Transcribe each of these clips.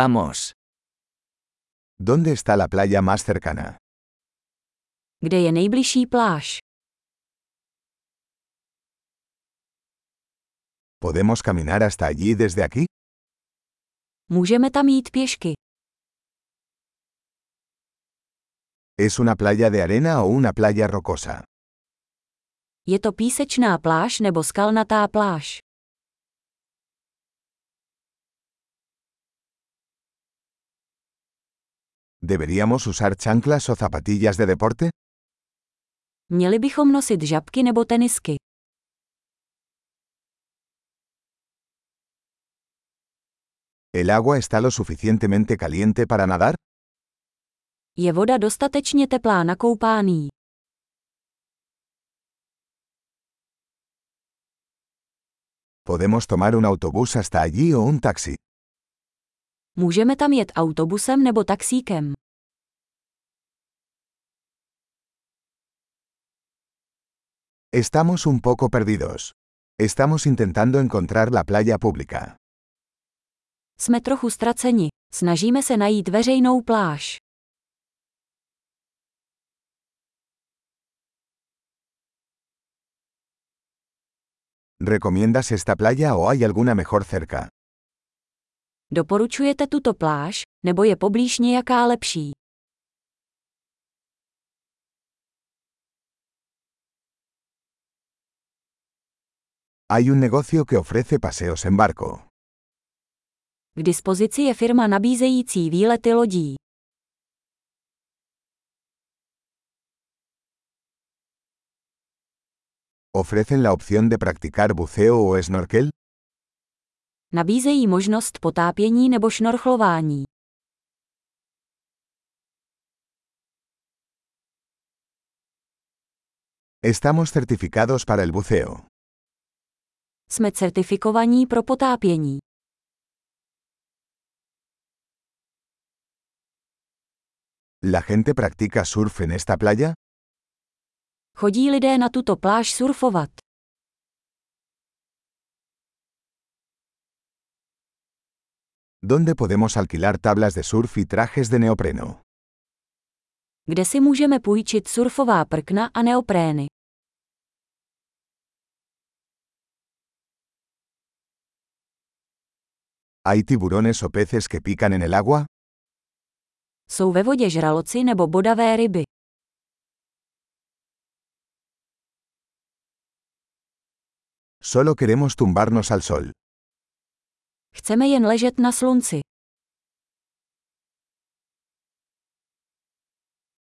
Vamos. ¿Dónde está la playa más cercana? Kde je nejbližší pláž? ¿Podemos caminar hasta allí desde aquí? Můžeme tam jít pěšky. ¿Es una playa de arena o una playa rocosa? Je to písečná pláž nebo skalnatá pláž? ¿Deberíamos usar chanclas o zapatillas de deporte? Měli bychom nosit žabky nebo tenisky. ¿El agua está lo suficientemente caliente para nadar? Je voda dostatečně teplá na koupání? ¿Podemos tomar un autobús hasta allí o un taxi? Můžeme tam jet autobusem nebo taxíkem. Estamos un poco perdidos. Estamos intentando encontrar la playa pública. Jsme trochu ztraceni. Snažíme se najít veřejnou pláž. ¿Recomiendas esta playa o hay alguna mejor cerca? Doporučujete tuto pláž, nebo je poblíž nějaká lepší? Hay un negocio que ofrece paseos en barco. K dispozici je firma nabízející výlety lodí. ¿Ofrecen la opción de practicar buceo o snorkel? Nabízejí možnost potápění nebo šnorchlování. Estamos certificados para el buceo. Jsme certifikovaní pro potápění. ¿La gente practica surf en esta playa? Chodí lidé na tuto pláž surfovat. ¿Dónde podemos alquilar tablas de surf y trajes de neopreno? Kde si můžeme půjčit surfová prkna a neoprény? ¿Hay tiburones o peces que pican en el agua? Jsou ve vodě žraloci nebo bodavé ryby. Solo queremos tumbarnos al sol. Chceme jen ležet na slunci.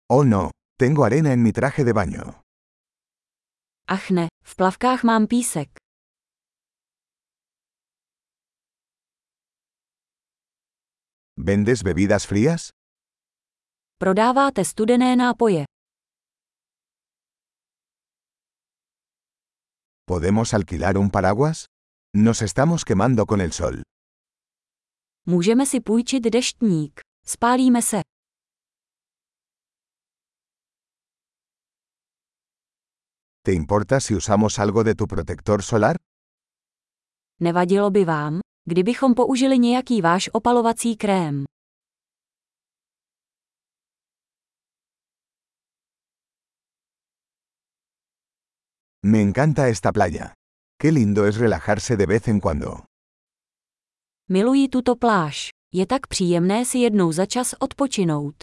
Oh no, tengo arena en mi traje de baño. Ach ne, v plavkách mám písek. ¿Vendes bebidas frías? Prodáváte studené nápoje. ¿Podemos alquilar un paraguas? Nos estamos quemando con el sol. Můžeme si půjčit deštník. Spálíme se. ¿Te importa si usamos algo de tu protector solar? Nevadilo by vám, kdybychom použili nějaký váš opalovací krém. Me encanta esta playa. Qué lindo es relajarse de vez en cuando. Miluji tuto pláž. Je tak příjemné si jednou za čas odpočinout.